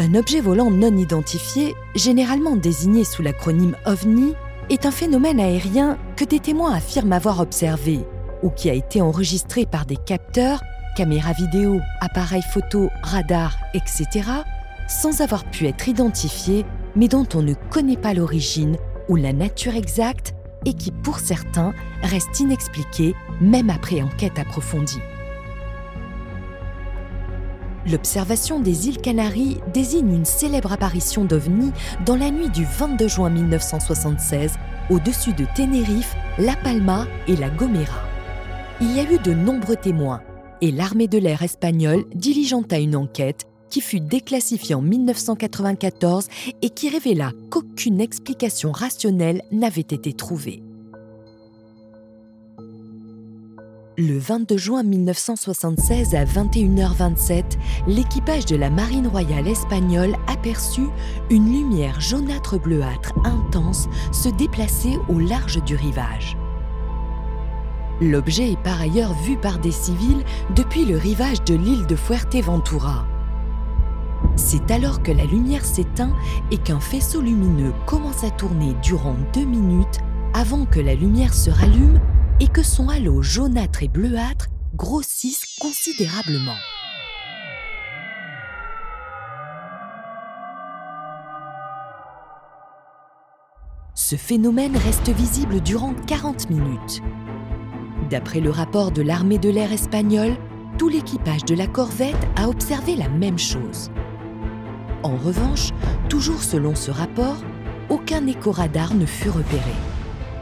Un objet volant non identifié, généralement désigné sous l'acronyme OVNI, est un phénomène aérien que des témoins affirment avoir observé ou qui a été enregistré par des capteurs, caméras vidéo, appareils photo, radars, etc., sans avoir pu être identifié, mais dont on ne connaît pas l'origine ou la nature exacte et qui, pour certains, reste inexpliqué même après enquête approfondie. L'observation des îles Canaries désigne une célèbre apparition d'OVNI dans la nuit du 22 juin 1976 au-dessus de Tenerife, La Palma et La Gomera. Il y a eu de nombreux témoins et l'armée de l'air espagnole diligenta une enquête qui fut déclassifiée en 1994 et qui révéla qu'aucune explication rationnelle n'avait été trouvée. Le 22 juin 1976 à 21h27, l'équipage de la Marine royale espagnole aperçut une lumière jaunâtre bleuâtre intense se déplacer au large du rivage. L'objet est par ailleurs vu par des civils depuis le rivage de l'île de Fuerteventura. C'est alors que la lumière s'éteint et qu'un faisceau lumineux commence à tourner durant deux minutes avant que la lumière se rallume et que son halo jaunâtre et bleuâtre grossisse considérablement. Ce phénomène reste visible durant 40 minutes. D'après le rapport de l'armée de l'air espagnole, tout l'équipage de la corvette a observé la même chose. En revanche, toujours selon ce rapport, aucun éco-radar ne fut repéré.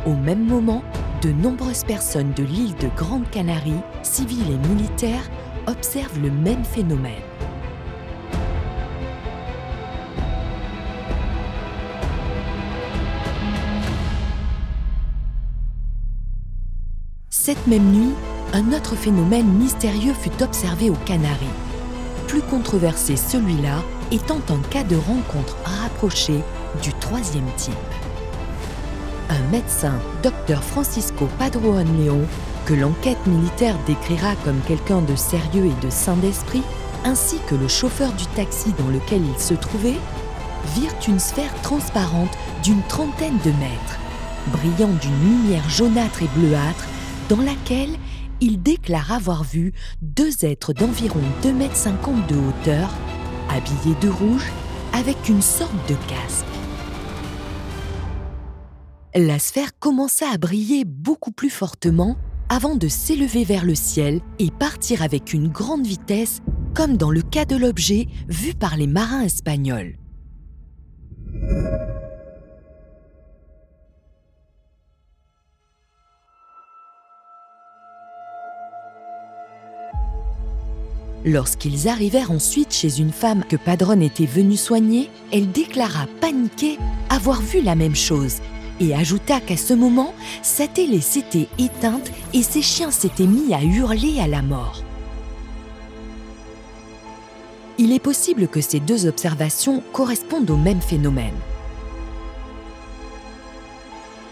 Au même moment, de nombreuses personnes de l'île de Grande Canarie, civiles et militaires, observent le même phénomène. Cette même nuit, un autre phénomène mystérieux fut observé aux Canaries. Plus controversé celui-là étant un cas de rencontre rapprochée du troisième type. Un médecin, Dr Francisco Padroan León, que l'enquête militaire décrira comme quelqu'un de sérieux et de sain d'esprit, ainsi que le chauffeur du taxi dans lequel il se trouvait, virent une sphère transparente d'une trentaine de mètres, brillant d'une lumière jaunâtre et bleuâtre, dans laquelle il déclare avoir vu deux êtres d'environ 2,50 m de hauteur, habillés de rouge, avec une sorte de casque. La sphère commença à briller beaucoup plus fortement avant de s'élever vers le ciel et partir avec une grande vitesse, comme dans le cas de l'objet vu par les marins espagnols. Lorsqu'ils arrivèrent ensuite chez une femme que Padron était venu soigner, elle déclara paniquée avoir vu la même chose et ajouta qu'à ce moment, sa télé s'était éteinte et ses chiens s'étaient mis à hurler à la mort. Il est possible que ces deux observations correspondent au même phénomène.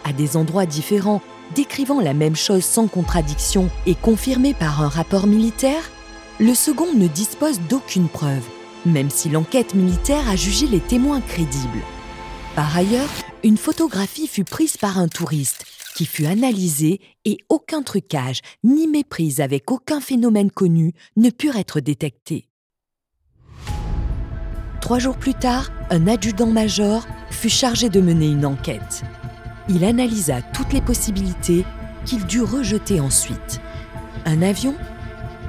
À des endroits différents, décrivant la même chose sans contradiction et confirmés par un rapport militaire, le second ne dispose d'aucune preuve, même si l'enquête militaire a jugé les témoins crédibles. Par ailleurs, une photographie fut prise par un touriste qui fut analysée et aucun trucage ni méprise avec aucun phénomène connu ne purent être détectés. Trois jours plus tard, un adjudant-major fut chargé de mener une enquête. Il analysa toutes les possibilités qu'il dut rejeter ensuite. Un avion?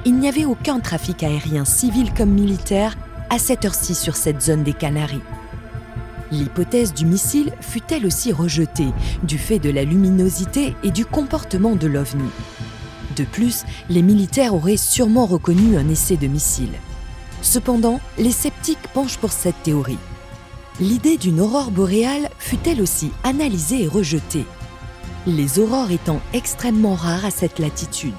Il n'y avait aucun trafic aérien civil comme militaire à cette heure-ci sur cette zone des Canaries. L'hypothèse du missile fut elle aussi rejetée du fait de la luminosité et du comportement de l'OVNI? De plus, les militaires auraient sûrement reconnu un essai de missile. Cependant, les sceptiques penchent pour cette théorie. L'idée d'une aurore boréale fut elle aussi analysée et rejetée, les aurores étant extrêmement rares à cette latitude.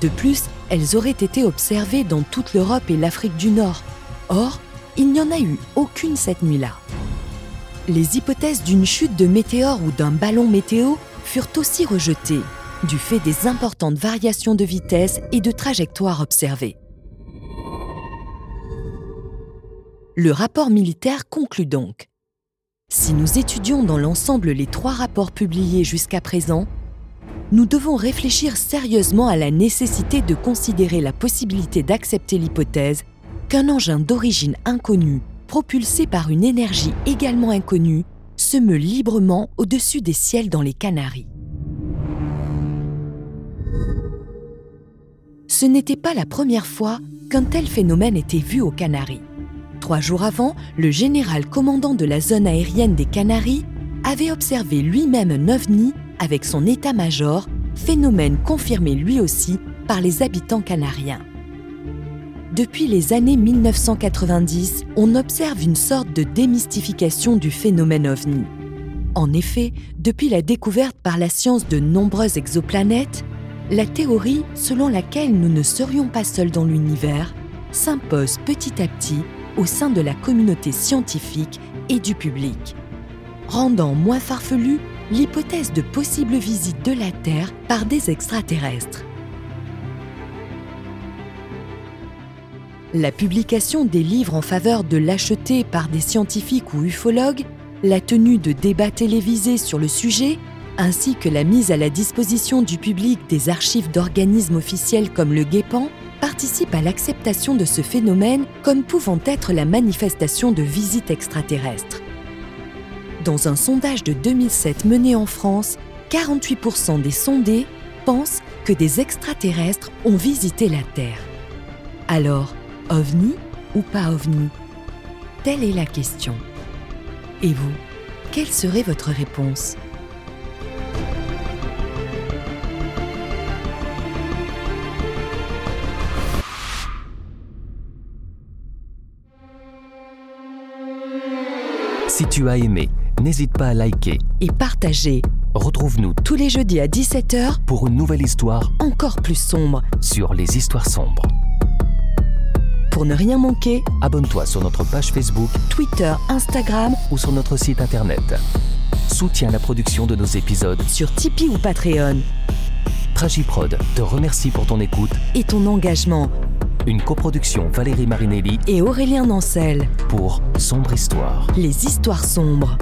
De plus, elles auraient été observées dans toute l'Europe et l'Afrique du Nord. Or, il n'y en a eu aucune cette nuit-là. Les hypothèses d'une chute de météores ou d'un ballon météo furent aussi rejetées, du fait des importantes variations de vitesse et de trajectoire observées. Le rapport militaire conclut donc. Si nous étudions dans l'ensemble les trois rapports publiés jusqu'à présent, nous devons réfléchir sérieusement à la nécessité de considérer la possibilité d'accepter l'hypothèse qu'un engin d'origine inconnue, propulsé par une énergie également inconnue, se meut librement au-dessus des ciels dans les Canaries. Ce n'était pas la première fois qu'un tel phénomène était vu aux Canaries. Trois jours avant, le général commandant de la zone aérienne des Canaries avait observé lui-même un ovni avec son état-major, phénomène confirmé lui aussi par les habitants canariens. Depuis les années 1990, on observe une sorte de démystification du phénomène ovni. En effet, depuis la découverte par la science de nombreuses exoplanètes, la théorie selon laquelle nous ne serions pas seuls dans l'univers s'impose petit à petit au sein de la communauté scientifique et du public, rendant moins farfelue l'hypothèse de possible visite de la Terre par des extraterrestres. La publication des livres en faveur de l'acheter par des scientifiques ou ufologues, la tenue de débats télévisés sur le sujet, ainsi que la mise à la disposition du public des archives d'organismes officiels comme le Guépan, participent à l'acceptation de ce phénomène comme pouvant être la manifestation de visites extraterrestres. Dans un sondage de 2007 mené en France, 48% des sondés pensent que des extraterrestres ont visité la Terre. Alors, OVNI ou pas OVNI? Telle est la question. Et vous, quelle serait votre réponse? Si tu as aimé, n'hésite pas à liker Et partagez Retrouve-nous tous les jeudis à 17h pour une nouvelle histoire encore plus sombre. sur les histoires sombres. Pour ne rien manquer, Abonne-toi sur notre page Facebook Twitter, Instagram, ou sur notre site internet. Soutiens la production de nos épisodes. sur Tipeee ou Patreon. Tragiprod te remercie pour ton écoute. Et ton engagement. Une coproduction Valérie Marinelli Et Aurélien Nancel. pour Sombre Histoire. Les histoires sombres.